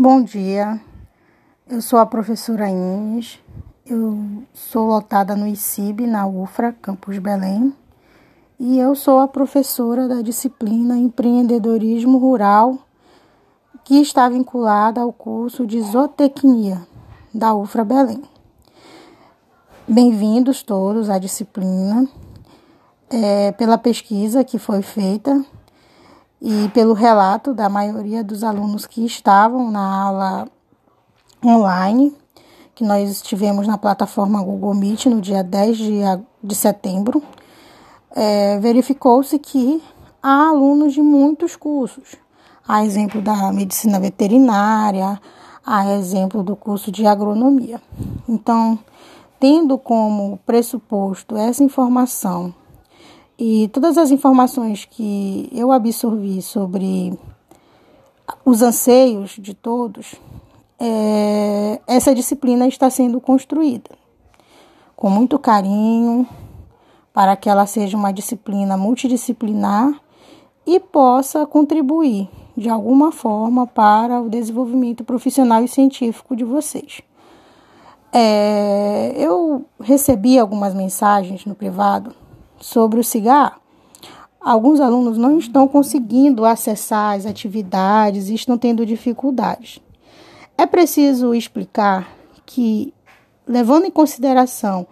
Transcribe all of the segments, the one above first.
Bom dia, eu sou a professora Inês, eu sou lotada no ICIB, na UFRA, Campus Belém, e eu sou a professora da disciplina Empreendedorismo Rural, que está vinculada ao curso de Zootecnia da UFRA Belém. Bem-vindos todos à disciplina, é, pela pesquisa que foi feita e pelo relato da maioria dos alunos que estavam na aula online, que nós tivemos na plataforma Google Meet no dia 10 de, de setembro, é, verificou-se que há alunos de muitos cursos, a exemplo da medicina veterinária, a exemplo do curso de agronomia. Então, tendo como pressuposto essa informação e todas as informações que eu absorvi sobre os anseios de todos, é, essa disciplina está sendo construída com muito carinho para que ela seja uma disciplina multidisciplinar e possa contribuir de alguma forma para o desenvolvimento profissional e científico de vocês. É, eu recebi algumas mensagens no privado sobre o cigarro, alguns alunos não estão conseguindo acessar as atividades e estão tendo dificuldades. É preciso explicar que, levando em consideração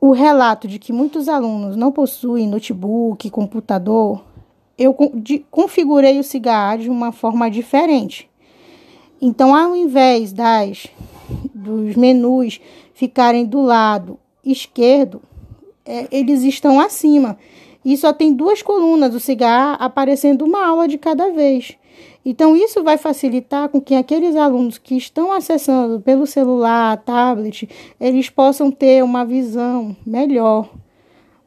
o relato de que muitos alunos não possuem notebook, computador, eu configurei o cigarro de uma forma diferente. Então, ao invés das dos menus ficarem do lado esquerdo, é, eles estão acima. E só tem duas colunas do cigarro aparecendo uma aula de cada vez. Então, isso vai facilitar com que aqueles alunos que estão acessando pelo celular, tablet, eles possam ter uma visão melhor.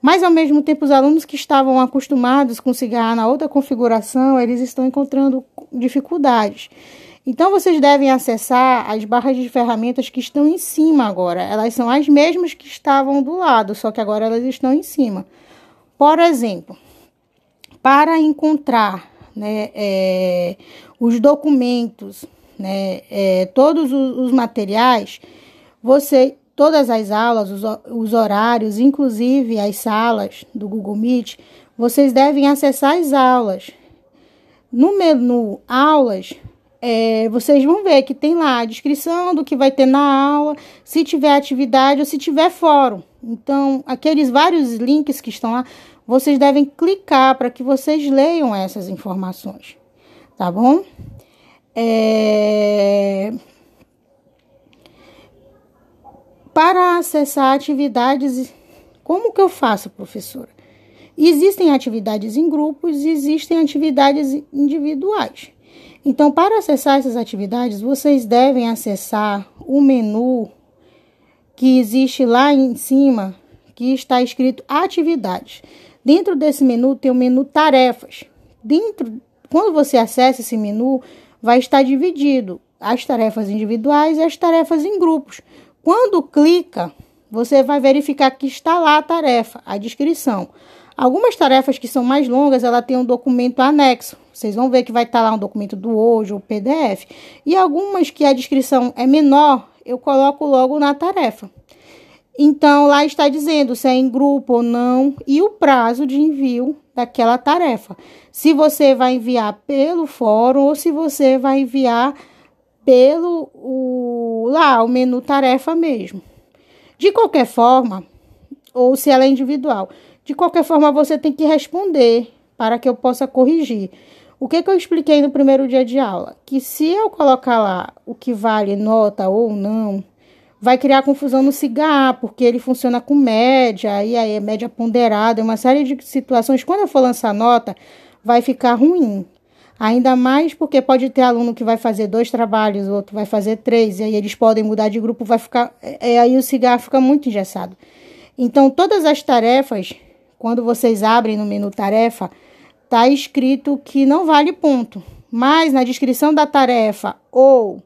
Mas, ao mesmo tempo, os alunos que estavam acostumados com cigarro na outra configuração, eles estão encontrando dificuldades. Então, vocês devem acessar as barras de ferramentas que estão em cima agora. Elas são as mesmas que estavam do lado, só que agora elas estão em cima. Por exemplo, para encontrar né, é, os documentos, né, é, todos os, os, materiais, você, todas as aulas, os, os horários, inclusive as salas do Google Meet, vocês devem acessar as aulas. No menu Aulas, é, vocês vão ver que tem lá a descrição do que vai ter na aula, se tiver atividade ou se tiver fórum. Então, aqueles vários links que estão lá, vocês devem clicar para que vocês leiam essas informações, tá bom? É... Para acessar atividades, como que eu faço, professora? Existem atividades em grupos existem atividades individuais. Então, para acessar essas atividades, vocês devem acessar o menu que existe lá em cima, que está escrito atividades. Dentro desse menu tem o menu tarefas. Dentro, quando você acessa esse menu, vai estar dividido as tarefas individuais e as tarefas em grupos. Quando clica, você vai verificar que está lá a tarefa, a descrição. Algumas tarefas que são mais longas, ela tem um documento anexo. Vocês vão ver que vai estar lá um documento do hoje ou PDF. E algumas que a descrição é menor, eu coloco logo na tarefa. Então, lá está dizendo se é em grupo ou não e o prazo de envio daquela tarefa. Se você vai enviar pelo fórum ou se você vai enviar pelo o, lá o menu tarefa mesmo. De qualquer forma, ou se ela é individual. De qualquer forma, você tem que responder para que eu possa corrigir. O que, que eu expliquei no primeiro dia de aula? Que se eu colocar lá o que vale nota ou não, vai criar confusão no cigarro, porque ele funciona com média, e aí é média ponderada, uma série de situações. Quando eu for lançar nota, vai ficar ruim. Ainda mais porque pode ter aluno que vai fazer dois trabalhos, o outro vai fazer três, e aí eles podem mudar de grupo, vai ficar. É, aí o cigarro fica muito engessado. Então, todas as tarefas quando vocês abrem no menu tarefa, está escrito que não vale ponto. Mas na descrição da tarefa ou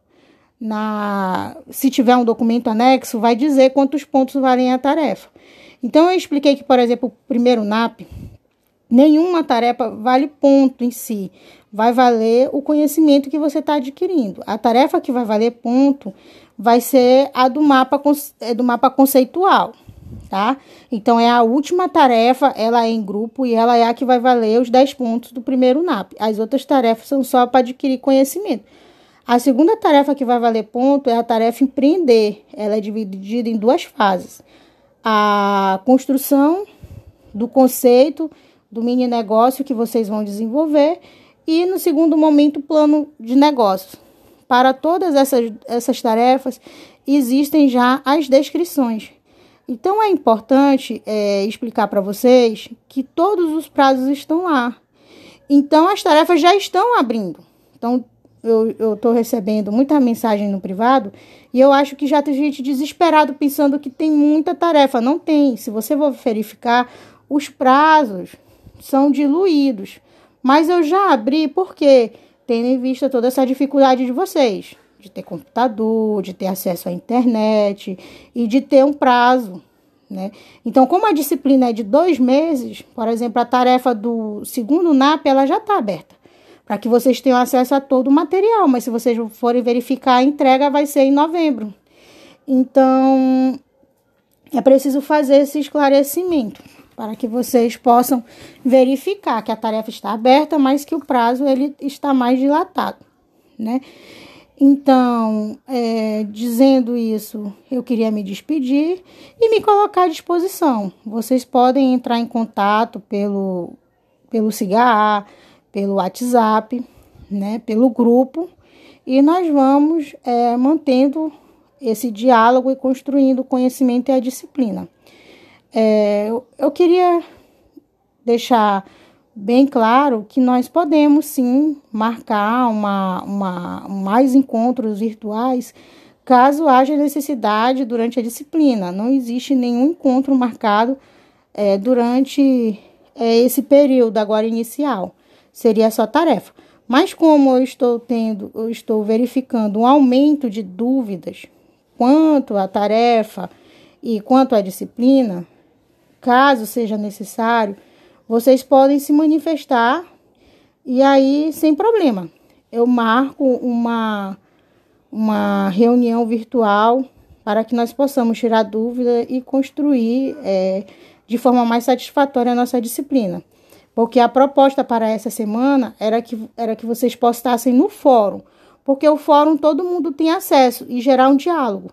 na se tiver um documento anexo, vai dizer quantos pontos valem a tarefa. Então eu expliquei que, por exemplo, o primeiro NAP, nenhuma tarefa vale ponto em si. Vai valer o conhecimento que você está adquirindo. A tarefa que vai valer ponto vai ser a do mapa, é do mapa conceitual, tá? Então, é a última tarefa, ela é em grupo e ela é a que vai valer os 10 pontos do primeiro NAP. As outras tarefas são só para adquirir conhecimento. A segunda tarefa que vai valer ponto é a tarefa empreender. Ela é dividida em duas fases. A construção do conceito do mini negócio que vocês vão desenvolver e no segundo momento o plano de negócio. Para todas essas, essas tarefas existem já as descrições. Então é importante é, explicar para vocês que todos os prazos estão lá. Então as tarefas já estão abrindo. Então eu estou recebendo muita mensagem no privado e eu acho que já tem gente desesperado pensando que tem muita tarefa. Não tem. Se você for verificar, os prazos são diluídos. Mas eu já abri porque, tendo em vista toda essa dificuldade de vocês, de ter computador, de ter acesso à internet e de ter um prazo. Né? Então, como a disciplina é de dois meses, por exemplo, a tarefa do segundo NAP ela já está aberta para que vocês tenham acesso a todo o material. Mas se vocês forem verificar, a entrega vai ser em novembro. Então, é preciso fazer esse esclarecimento para que vocês possam verificar que a tarefa está aberta, mas que o prazo ele está mais dilatado, né? Então, é, dizendo isso, eu queria me despedir e me colocar à disposição. Vocês podem entrar em contato pelo, pelo CIGA, pelo WhatsApp, né, pelo grupo, e nós vamos é, mantendo esse diálogo e construindo o conhecimento e a disciplina. É, eu queria deixar bem claro que nós podemos sim marcar uma, uma, mais encontros virtuais caso haja necessidade durante a disciplina. Não existe nenhum encontro marcado é, durante é, esse período agora inicial. Seria só tarefa. Mas como eu estou tendo, eu estou verificando um aumento de dúvidas quanto à tarefa e quanto à disciplina, Caso seja necessário, vocês podem se manifestar e aí sem problema. Eu marco uma, uma reunião virtual para que nós possamos tirar dúvida e construir é, de forma mais satisfatória a nossa disciplina. Porque a proposta para essa semana era que, era que vocês postassem no fórum, porque o fórum todo mundo tem acesso e gerar um diálogo.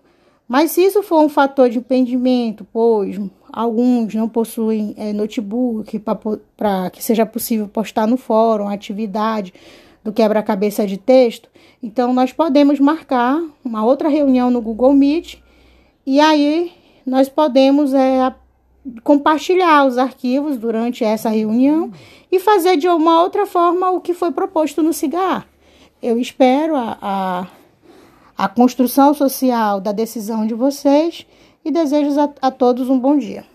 Mas se isso for um fator de impedimento, pois alguns não possuem é, notebook para que seja possível postar no fórum a atividade do quebra-cabeça de texto, então nós podemos marcar uma outra reunião no Google Meet e aí nós podemos é, compartilhar os arquivos durante essa reunião e fazer de uma outra forma o que foi proposto no CIGAR. Eu espero a, a a construção social da decisão de vocês e desejo a, a todos um bom dia.